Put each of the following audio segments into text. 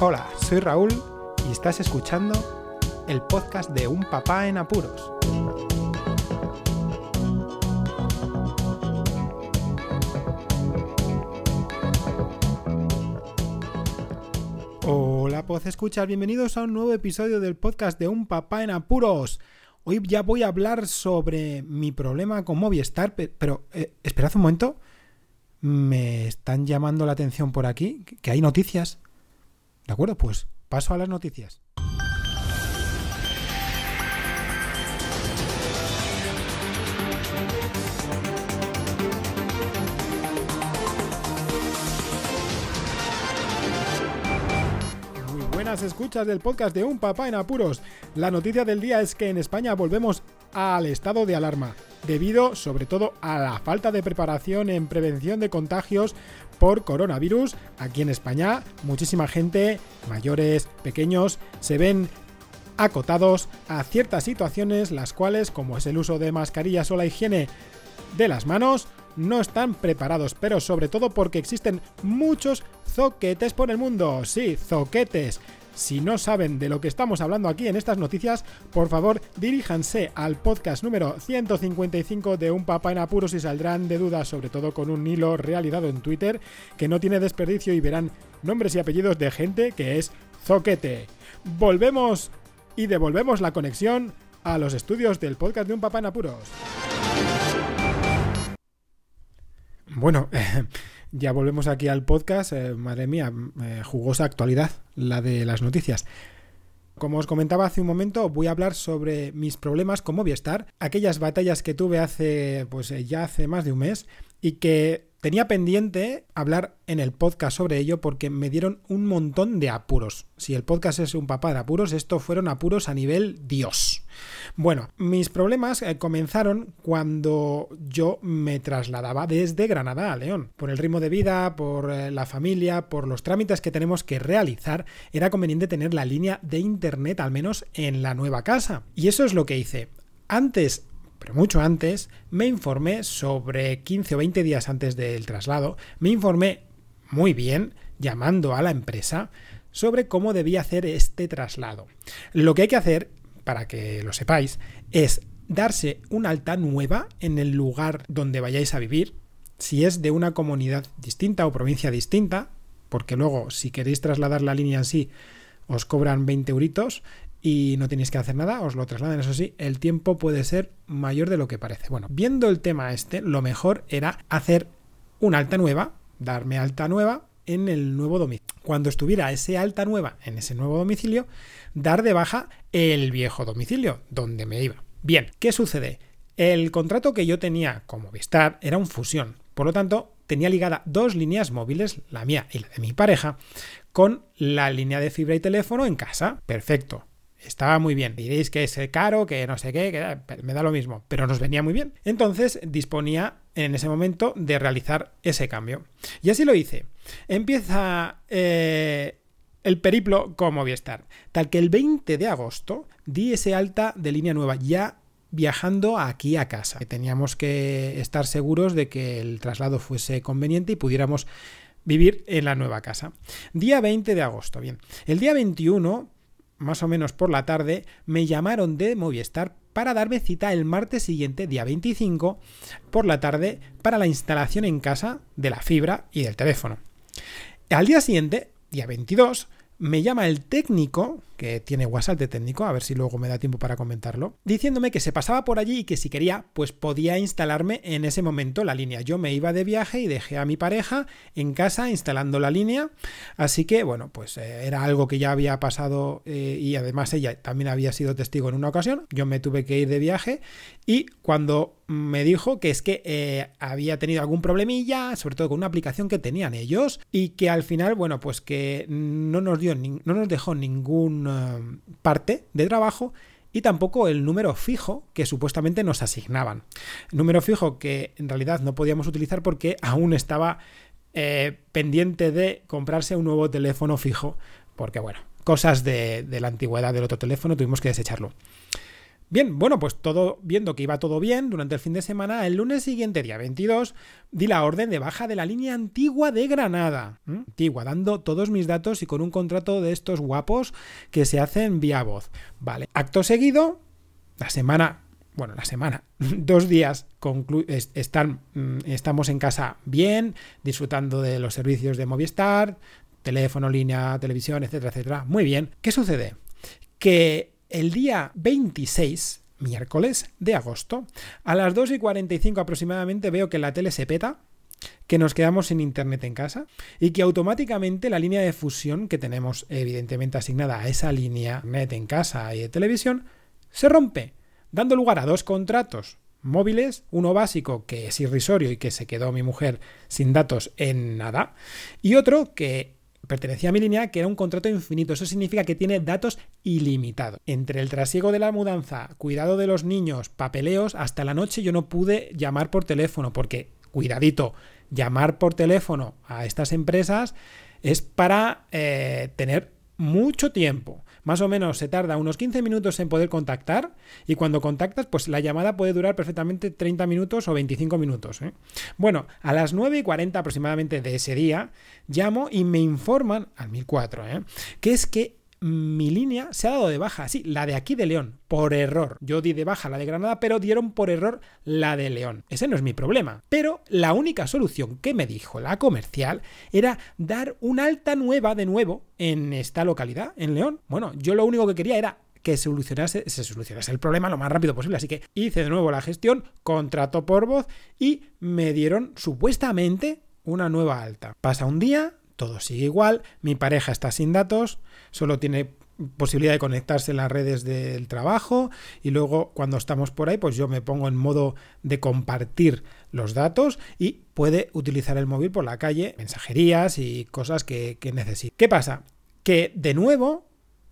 Hola, soy Raúl y estás escuchando el podcast de Un Papá en Apuros. Hola, Poz Escuchas, bienvenidos a un nuevo episodio del podcast de Un Papá en Apuros. Hoy ya voy a hablar sobre mi problema con Movistar, pero eh, esperad un momento. Me están llamando la atención por aquí, que hay noticias. ¿De acuerdo? Pues paso a las noticias. Muy buenas escuchas del podcast de Un Papá en Apuros. La noticia del día es que en España volvemos al estado de alarma, debido sobre todo a la falta de preparación en prevención de contagios por coronavirus. Aquí en España, muchísima gente, mayores, pequeños, se ven acotados a ciertas situaciones las cuales, como es el uso de mascarillas o la higiene de las manos, no están preparados, pero sobre todo porque existen muchos zoquetes por el mundo. Sí, zoquetes. Si no saben de lo que estamos hablando aquí en estas noticias, por favor diríjanse al podcast número 155 de Un Papá en Apuros y saldrán de dudas, sobre todo con un hilo realizado en Twitter que no tiene desperdicio y verán nombres y apellidos de gente que es zoquete. Volvemos y devolvemos la conexión a los estudios del podcast de Un Papá en Apuros. Bueno, ya volvemos aquí al podcast. Eh, madre mía, eh, jugosa actualidad la de las noticias. Como os comentaba hace un momento, voy a hablar sobre mis problemas con Movistar, aquellas batallas que tuve hace, pues eh, ya hace más de un mes y que tenía pendiente hablar en el podcast sobre ello porque me dieron un montón de apuros. Si el podcast es un papá de apuros, estos fueron apuros a nivel Dios. Bueno, mis problemas eh, comenzaron cuando yo me trasladaba desde Granada a León. Por el ritmo de vida, por eh, la familia, por los trámites que tenemos que realizar, era conveniente tener la línea de internet al menos en la nueva casa. Y eso es lo que hice. Antes pero mucho antes, me informé sobre 15 o 20 días antes del traslado, me informé muy bien, llamando a la empresa, sobre cómo debía hacer este traslado. Lo que hay que hacer, para que lo sepáis, es darse una alta nueva en el lugar donde vayáis a vivir, si es de una comunidad distinta o provincia distinta, porque luego si queréis trasladar la línea en sí, os cobran 20 euritos y no tenéis que hacer nada, os lo trasladan, eso sí, el tiempo puede ser mayor de lo que parece. Bueno, viendo el tema este, lo mejor era hacer una alta nueva, darme alta nueva en el nuevo domicilio. Cuando estuviera ese alta nueva en ese nuevo domicilio, dar de baja el viejo domicilio, donde me iba. Bien, ¿qué sucede? El contrato que yo tenía con Movistar era un fusión, por lo tanto, tenía ligada dos líneas móviles, la mía y la de mi pareja, con la línea de fibra y teléfono en casa. Perfecto. Estaba muy bien. Diréis que es caro, que no sé qué, que me da lo mismo, pero nos venía muy bien. Entonces disponía en ese momento de realizar ese cambio. Y así lo hice. Empieza eh, el periplo con Movistar. Tal que el 20 de agosto di ese alta de línea nueva ya viajando aquí a casa. Teníamos que estar seguros de que el traslado fuese conveniente y pudiéramos vivir en la nueva casa. Día 20 de agosto. Bien. El día 21 más o menos por la tarde, me llamaron de Movistar para darme cita el martes siguiente, día 25, por la tarde, para la instalación en casa de la fibra y del teléfono. Al día siguiente, día 22, me llama el técnico, que tiene WhatsApp de técnico, a ver si luego me da tiempo para comentarlo, diciéndome que se pasaba por allí y que si quería, pues podía instalarme en ese momento la línea. Yo me iba de viaje y dejé a mi pareja en casa instalando la línea, así que bueno, pues eh, era algo que ya había pasado eh, y además ella también había sido testigo en una ocasión. Yo me tuve que ir de viaje y cuando me dijo que es que eh, había tenido algún problemilla, sobre todo con una aplicación que tenían ellos, y que al final, bueno, pues que no nos dio, no nos dejó ningún eh, parte de trabajo y tampoco el número fijo que supuestamente nos asignaban. Número fijo que en realidad no podíamos utilizar porque aún estaba eh, pendiente de comprarse un nuevo teléfono fijo, porque bueno, cosas de, de la antigüedad del otro teléfono tuvimos que desecharlo. Bien, bueno, pues todo, viendo que iba todo bien durante el fin de semana, el lunes siguiente, día 22, di la orden de baja de la línea antigua de Granada. Antigua, dando todos mis datos y con un contrato de estos guapos que se hacen vía voz. Vale, acto seguido, la semana bueno, la semana, dos días están, mm, estamos en casa bien, disfrutando de los servicios de Movistar, teléfono, línea, televisión, etcétera, etcétera. Muy bien. ¿Qué sucede? Que el día 26, miércoles de agosto, a las 2 y 45 aproximadamente veo que la tele se peta, que nos quedamos sin internet en casa y que automáticamente la línea de fusión que tenemos evidentemente asignada a esa línea net en casa y de televisión se rompe dando lugar a dos contratos móviles, uno básico que es irrisorio y que se quedó mi mujer sin datos en nada, y otro que pertenecía a mi línea, que era un contrato infinito. Eso significa que tiene datos ilimitados. Entre el trasiego de la mudanza, cuidado de los niños, papeleos, hasta la noche yo no pude llamar por teléfono, porque, cuidadito, llamar por teléfono a estas empresas es para eh, tener mucho tiempo. Más o menos se tarda unos 15 minutos en poder contactar y cuando contactas, pues la llamada puede durar perfectamente 30 minutos o 25 minutos. ¿eh? Bueno, a las 9 y 40 aproximadamente de ese día, llamo y me informan, al 1004, ¿eh? que es que mi línea se ha dado de baja, sí, la de aquí de León, por error. Yo di de baja la de Granada, pero dieron por error la de León. Ese no es mi problema. Pero la única solución que me dijo la comercial era dar una alta nueva de nuevo en esta localidad, en León. Bueno, yo lo único que quería era que solucionase, se solucionase el problema lo más rápido posible. Así que hice de nuevo la gestión, contrato por voz y me dieron supuestamente una nueva alta. Pasa un día, todo sigue igual, mi pareja está sin datos, solo tiene posibilidad de conectarse en las redes del trabajo y luego cuando estamos por ahí pues yo me pongo en modo de compartir los datos y puede utilizar el móvil por la calle, mensajerías y cosas que, que necesite. ¿Qué pasa? Que de nuevo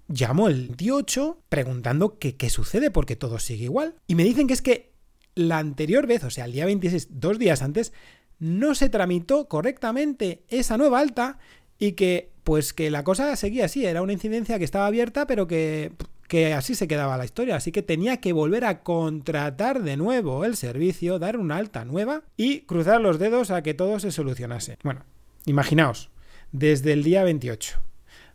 llamo el 28 preguntando qué sucede porque todo sigue igual y me dicen que es que la anterior vez, o sea, el día 26, dos días antes, no se tramitó correctamente esa nueva alta y que pues que la cosa seguía así, era una incidencia que estaba abierta pero que, que así se quedaba la historia, así que tenía que volver a contratar de nuevo el servicio, dar una alta nueva y cruzar los dedos a que todo se solucionase. Bueno, imaginaos, desde el día 28,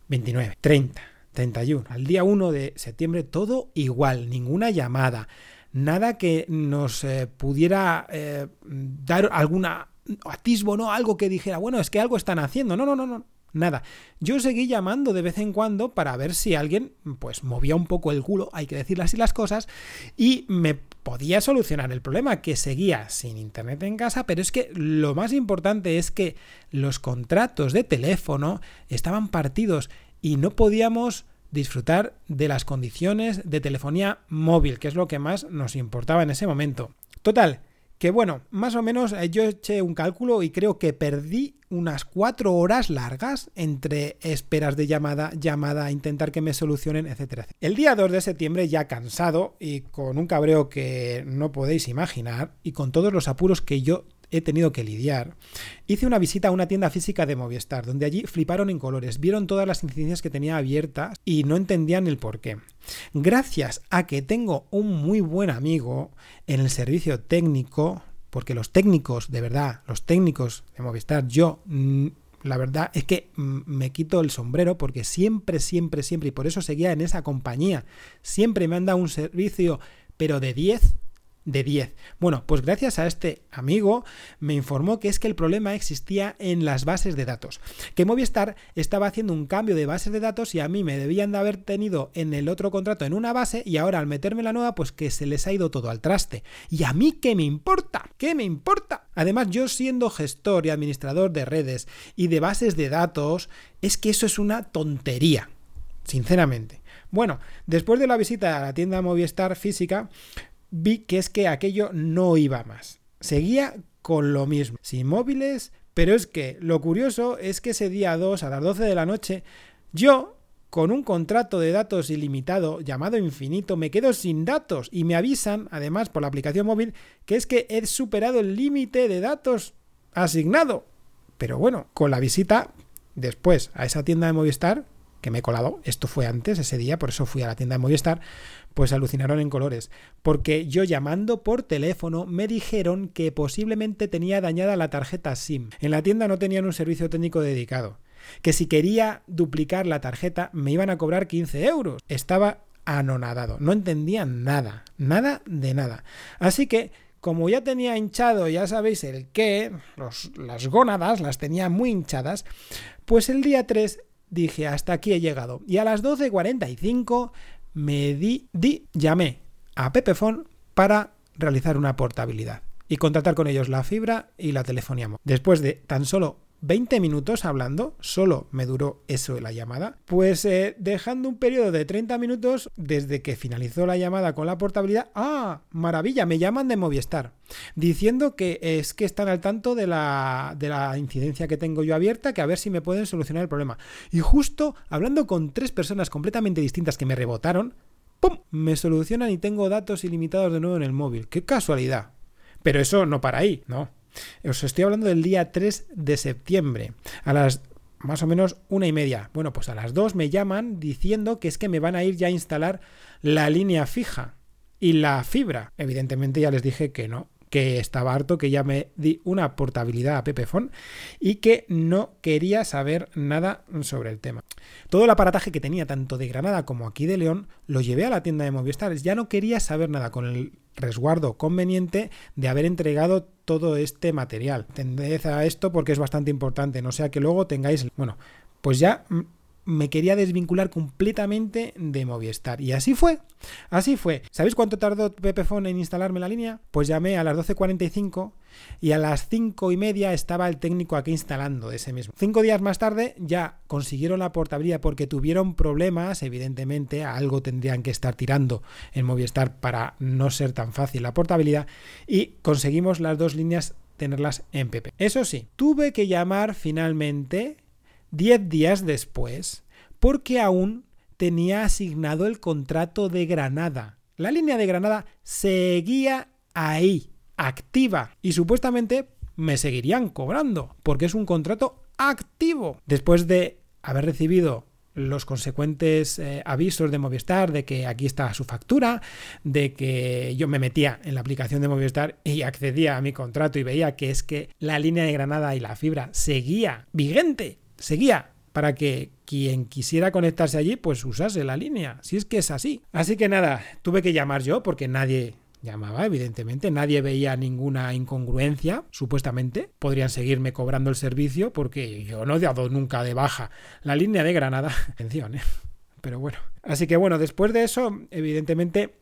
29, 30, 31, al día 1 de septiembre todo igual, ninguna llamada, nada que nos eh, pudiera eh, dar alguna atisbo, ¿no? Algo que dijera, bueno, es que algo están haciendo. No, no, no, no. Nada. Yo seguí llamando de vez en cuando para ver si alguien, pues, movía un poco el culo, hay que decirle así las cosas, y me podía solucionar el problema, que seguía sin internet en casa, pero es que lo más importante es que los contratos de teléfono estaban partidos y no podíamos disfrutar de las condiciones de telefonía móvil, que es lo que más nos importaba en ese momento. Total, que bueno, más o menos eh, yo eché un cálculo y creo que perdí unas cuatro horas largas entre esperas de llamada, llamada, intentar que me solucionen, etcétera. El día 2 de septiembre, ya cansado y con un cabreo que no podéis imaginar y con todos los apuros que yo he tenido que lidiar, hice una visita a una tienda física de Movistar, donde allí fliparon en colores, vieron todas las incidencias que tenía abiertas y no entendían el por qué. Gracias a que tengo un muy buen amigo en el servicio técnico, porque los técnicos, de verdad, los técnicos de Movistar, yo mm, la verdad es que mm, me quito el sombrero porque siempre, siempre, siempre, y por eso seguía en esa compañía, siempre me han dado un servicio, pero de 10 de 10. Bueno, pues gracias a este amigo me informó que es que el problema existía en las bases de datos, que Movistar estaba haciendo un cambio de bases de datos y a mí me debían de haber tenido en el otro contrato en una base y ahora al meterme la nueva pues que se les ha ido todo al traste. ¿Y a mí qué me importa? ¿Qué me importa? Además yo siendo gestor y administrador de redes y de bases de datos, es que eso es una tontería, sinceramente. Bueno, después de la visita a la tienda Movistar física, vi que es que aquello no iba más. Seguía con lo mismo, sin móviles, pero es que lo curioso es que ese día 2 a las 12 de la noche, yo, con un contrato de datos ilimitado llamado infinito, me quedo sin datos y me avisan, además por la aplicación móvil, que es que he superado el límite de datos asignado. Pero bueno, con la visita después a esa tienda de Movistar, que me he colado, esto fue antes, ese día, por eso fui a la tienda de Movistar, pues alucinaron en colores. Porque yo llamando por teléfono me dijeron que posiblemente tenía dañada la tarjeta SIM. En la tienda no tenían un servicio técnico dedicado. Que si quería duplicar la tarjeta me iban a cobrar 15 euros. Estaba anonadado, no entendía nada, nada de nada. Así que como ya tenía hinchado, ya sabéis el qué, las gónadas las tenía muy hinchadas, pues el día 3 dije, hasta aquí he llegado. Y a las 12.45 me di, di, llamé a Pepefon para realizar una portabilidad y contratar con ellos la fibra y la telefonía. Después de tan solo 20 minutos hablando, solo me duró eso la llamada, pues eh, dejando un periodo de 30 minutos desde que finalizó la llamada con la portabilidad, ¡ah! Maravilla, me llaman de Movistar, diciendo que es que están al tanto de la, de la incidencia que tengo yo abierta, que a ver si me pueden solucionar el problema. Y justo hablando con tres personas completamente distintas que me rebotaron, ¡pum! Me solucionan y tengo datos ilimitados de nuevo en el móvil. ¡Qué casualidad! Pero eso no para ahí, ¿no? Os estoy hablando del día 3 de septiembre, a las más o menos una y media. Bueno, pues a las 2 me llaman diciendo que es que me van a ir ya a instalar la línea fija y la fibra. Evidentemente ya les dije que no, que estaba harto, que ya me di una portabilidad a Pepefon y que no quería saber nada sobre el tema. Todo el aparataje que tenía tanto de Granada como aquí de León lo llevé a la tienda de Movistar. Ya no quería saber nada con el resguardo conveniente de haber entregado todo este material. Tended a esto porque es bastante importante, no sea que luego tengáis, bueno, pues ya mm, me quería desvincular completamente de Movistar. Y así fue. Así fue. ¿Sabéis cuánto tardó Pepefone en instalarme la línea? Pues llamé a las 12.45 y a las 5 y media estaba el técnico aquí instalando ese mismo. Cinco días más tarde ya consiguieron la portabilidad porque tuvieron problemas, evidentemente, algo tendrían que estar tirando en Movistar para no ser tan fácil la portabilidad y conseguimos las dos líneas tenerlas en PP. Eso sí, tuve que llamar finalmente 10 días después, porque aún tenía asignado el contrato de Granada. La línea de Granada seguía ahí, activa, y supuestamente me seguirían cobrando, porque es un contrato activo. Después de haber recibido los consecuentes eh, avisos de Movistar de que aquí está su factura, de que yo me metía en la aplicación de Movistar y accedía a mi contrato y veía que es que la línea de Granada y la fibra seguía vigente seguía para que quien quisiera conectarse allí, pues usase la línea, si es que es así. Así que nada, tuve que llamar yo porque nadie llamaba, evidentemente, nadie veía ninguna incongruencia, supuestamente. Podrían seguirme cobrando el servicio porque yo no he dado nunca de baja la línea de Granada. Atención, ¿eh? Pero bueno. Así que bueno, después de eso, evidentemente,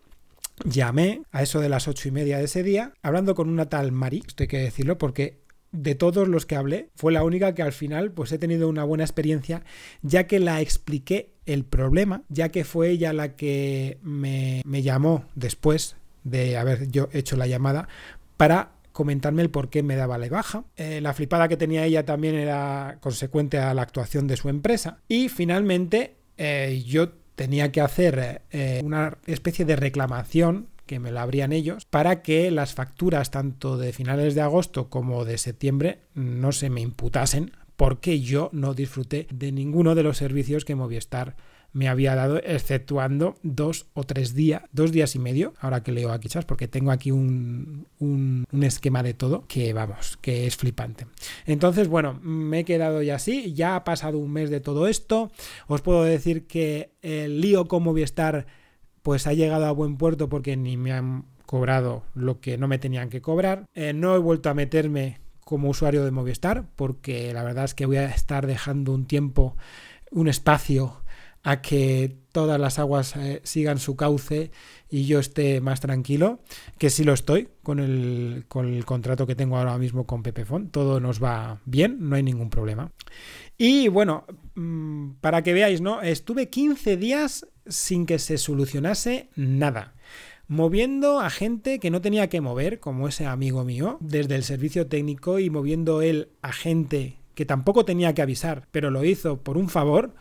llamé a eso de las ocho y media de ese día, hablando con una tal Mari, esto hay que decirlo porque de todos los que hablé, fue la única que al final pues he tenido una buena experiencia, ya que la expliqué el problema, ya que fue ella la que me, llamó después de haber yo hecho la llamada para comentarme el por qué me daba la baja. Eh, la flipada que tenía ella también era consecuente a la actuación de su empresa. Y finalmente eh, yo tenía que hacer eh, una especie de reclamación que me la abrían ellos, para que las facturas tanto de finales de agosto como de septiembre no se me imputasen, porque yo no disfruté de ninguno de los servicios que Movistar me había dado, exceptuando dos o tres días, dos días y medio, ahora que leo aquí, ¿sabes? Porque tengo aquí un, un, un, esquema de todo que, vamos, que es flipante. Entonces, bueno, me he quedado ya así, ya ha pasado un mes de todo esto, os puedo decir que el lío con Movistar pues ha llegado a buen puerto porque ni me han cobrado lo que no me tenían que cobrar. Eh, no he vuelto a meterme como usuario de Movistar porque la verdad es que voy a estar dejando un tiempo, un espacio a que todas las aguas eh, sigan su cauce y yo esté más tranquilo, que sí lo estoy con el, con el contrato que tengo ahora mismo con Pepefon, todo nos va bien, no hay ningún problema. Y bueno, mm, para que veáis, ¿no? Estuve 15 días sin que se solucionase nada moviendo a gente que no tenía que mover, como ese amigo mío, desde el servicio técnico y moviendo él a gente que tampoco tenía que avisar, pero lo hizo por un favor.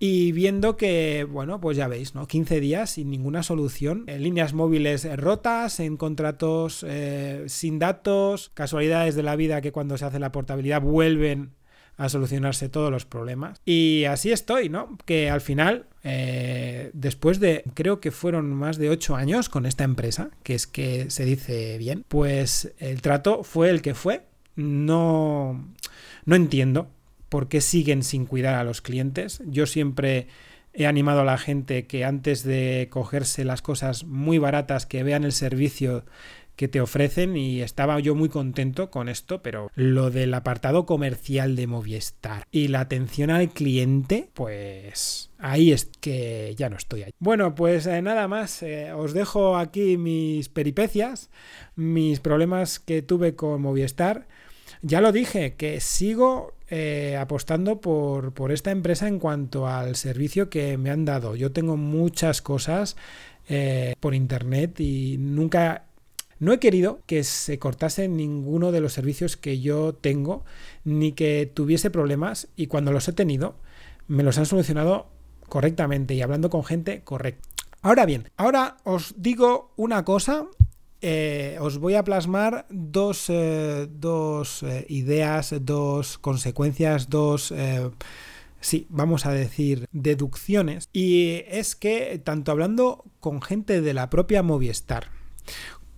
Y viendo que, bueno, pues ya veis, ¿no? 15 días sin ninguna solución, líneas móviles rotas, en contratos eh, sin datos, casualidades de la vida que cuando se hace la portabilidad vuelven a solucionarse todos los problemas. Y así estoy, ¿no? Que al final, eh, después de, creo que fueron más de ocho años con esta empresa, que es que se dice bien, pues el trato fue el que fue. No, no entiendo por qué siguen sin cuidar a los clientes. Yo siempre he animado a la gente que antes de cogerse las cosas muy baratas, que vean el servicio que te ofrecen y estaba yo muy contento con esto, pero lo del apartado comercial de Movistar y la atención al cliente, pues ahí es que ya no estoy ahí. Bueno, pues eh, nada más, eh, os dejo aquí mis peripecias, mis problemas que tuve con Movistar. Ya lo dije, que sigo eh, apostando por, por, esta empresa en cuanto al servicio que me han dado. Yo tengo muchas cosas por internet y nunca no he querido que se cortase ninguno de los servicios que yo tengo, ni que tuviese problemas, y cuando los he tenido, me los han solucionado correctamente y hablando con gente correcta. Ahora bien, ahora os digo una cosa eh, os voy a plasmar dos, eh, dos eh, ideas, dos consecuencias, dos, sí, vamos a decir, deducciones. Y es que tanto hablando con gente de la propia Movistar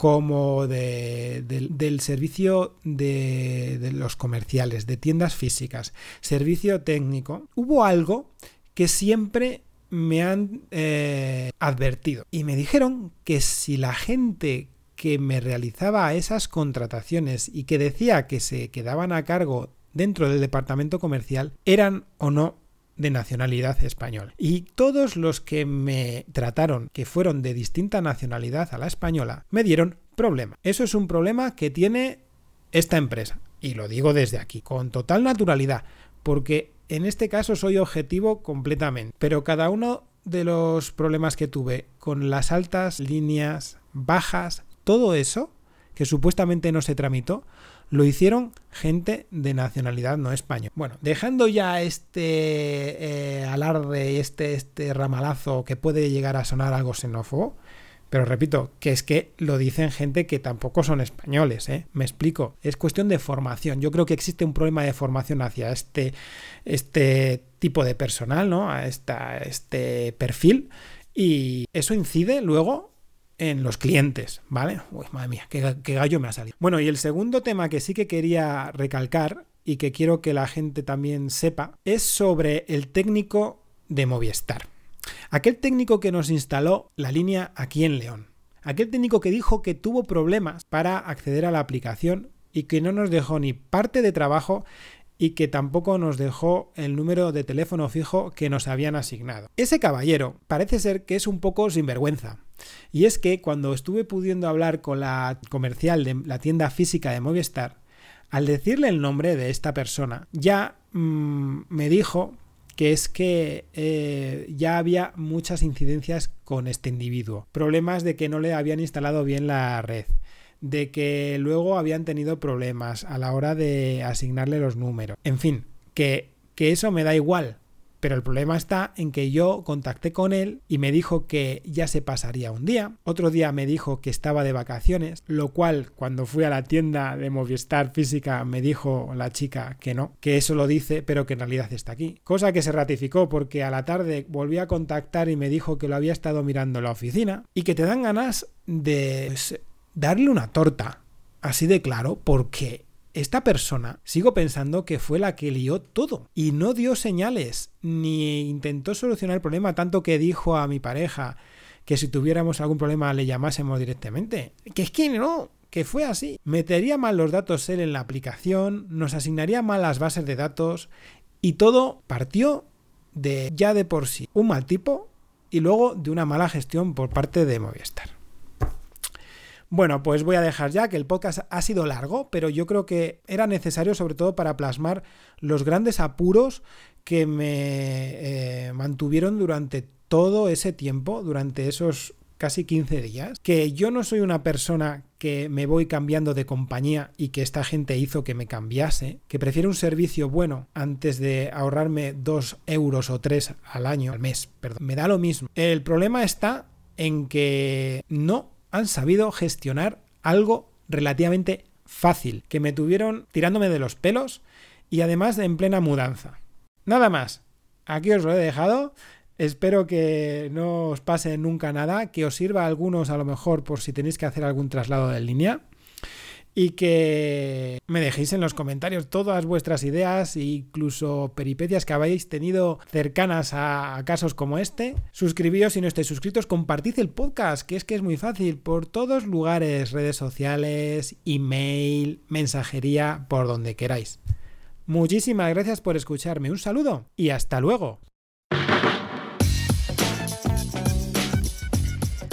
como del servicio de, los comerciales, de tiendas físicas, servicio técnico, hubo algo que siempre me han eh, advertido. Y me dijeron que si la gente que me realizaba esas contrataciones y que decía que se quedaban a cargo dentro del departamento comercial eran o no de nacionalidad española. Y todos los que me trataron que fueron de distinta nacionalidad a la española me dieron problema. Eso es un problema que tiene esta empresa. Y lo digo desde aquí, con total naturalidad, porque en este caso soy objetivo completamente. Pero cada uno de los problemas que tuve con las altas líneas, bajas, todo eso, que supuestamente no se tramitó, lo hicieron gente de nacionalidad no española. Bueno, dejando ya este eh, alarde, este, este ramalazo que puede llegar a sonar algo xenófobo, pero repito, que es que lo dicen gente que tampoco son españoles, ¿eh? Me explico. Es cuestión de formación. Yo creo que existe un problema de formación hacia este, este tipo de personal, ¿no? A esta, este perfil. Y eso incide luego en los clientes, ¿vale? Uy, madre mía, qué, gallo me ha salido. Bueno, y el segundo tema que sí que quería recalcar y que quiero que la gente también sepa es sobre el técnico de Movistar. Aquel técnico que nos instaló la línea aquí en León. Aquel técnico que dijo que tuvo problemas para acceder a la aplicación y que no nos dejó ni parte de trabajo y que tampoco nos dejó el número de teléfono fijo que nos habían asignado. Ese caballero parece ser que es un poco sinvergüenza y es que cuando estuve pudiendo hablar con la comercial de la tienda física de Movistar, al decirle el nombre de esta persona, ya mm, me dijo que es que eh, ya había muchas incidencias con este individuo. Problemas de que no le habían instalado bien la red, de que luego habían tenido problemas a la hora de asignarle los números. En fin, que, que eso me da igual. Pero el problema está en que yo contacté con él y me dijo que ya se pasaría un día. Otro día me dijo que estaba de vacaciones, lo cual cuando fui a la tienda de Movistar física me dijo la chica que no, que eso lo dice, pero que en realidad está aquí. Cosa que se ratificó porque a la tarde volví a contactar y me dijo que lo había estado mirando en la oficina y que te dan ganas de pues, darle una torta. Así de claro, porque esta persona, sigo pensando que fue la que lió todo y no dio señales ni intentó solucionar el problema, tanto que dijo a mi pareja que si tuviéramos algún problema le llamásemos directamente. Que es que no, que fue así. Metería mal los datos él en la aplicación, nos asignaría mal las bases de datos y todo partió de ya de por sí un mal tipo y luego de una mala gestión por parte de Movistar. Bueno, pues voy a dejar ya que el podcast ha sido largo, pero yo creo que era necesario sobre todo para plasmar los grandes apuros que me eh, mantuvieron durante todo ese tiempo, durante esos casi 15 días, que yo no soy una persona que me voy cambiando de compañía y que esta gente hizo que me cambiase, que prefiero un servicio bueno antes de ahorrarme 2 euros o 3 al año, al mes, perdón, me da lo mismo. El problema está en que no han sabido gestionar algo relativamente fácil, que me tuvieron tirándome de los pelos y además en plena mudanza. Nada más. Aquí os lo he dejado. Espero que no os pase nunca nada, que os sirva a algunos a lo mejor por si tenéis que hacer algún traslado de línea y que me dejéis en los comentarios todas vuestras ideas e incluso peripecias que habéis tenido cercanas a casos como este. Suscribíos si no estáis suscritos, compartid el podcast, que es que es muy fácil, por todos lugares, redes sociales, email, mensajería, por donde queráis. Muchísimas gracias por escucharme, un saludo y hasta luego.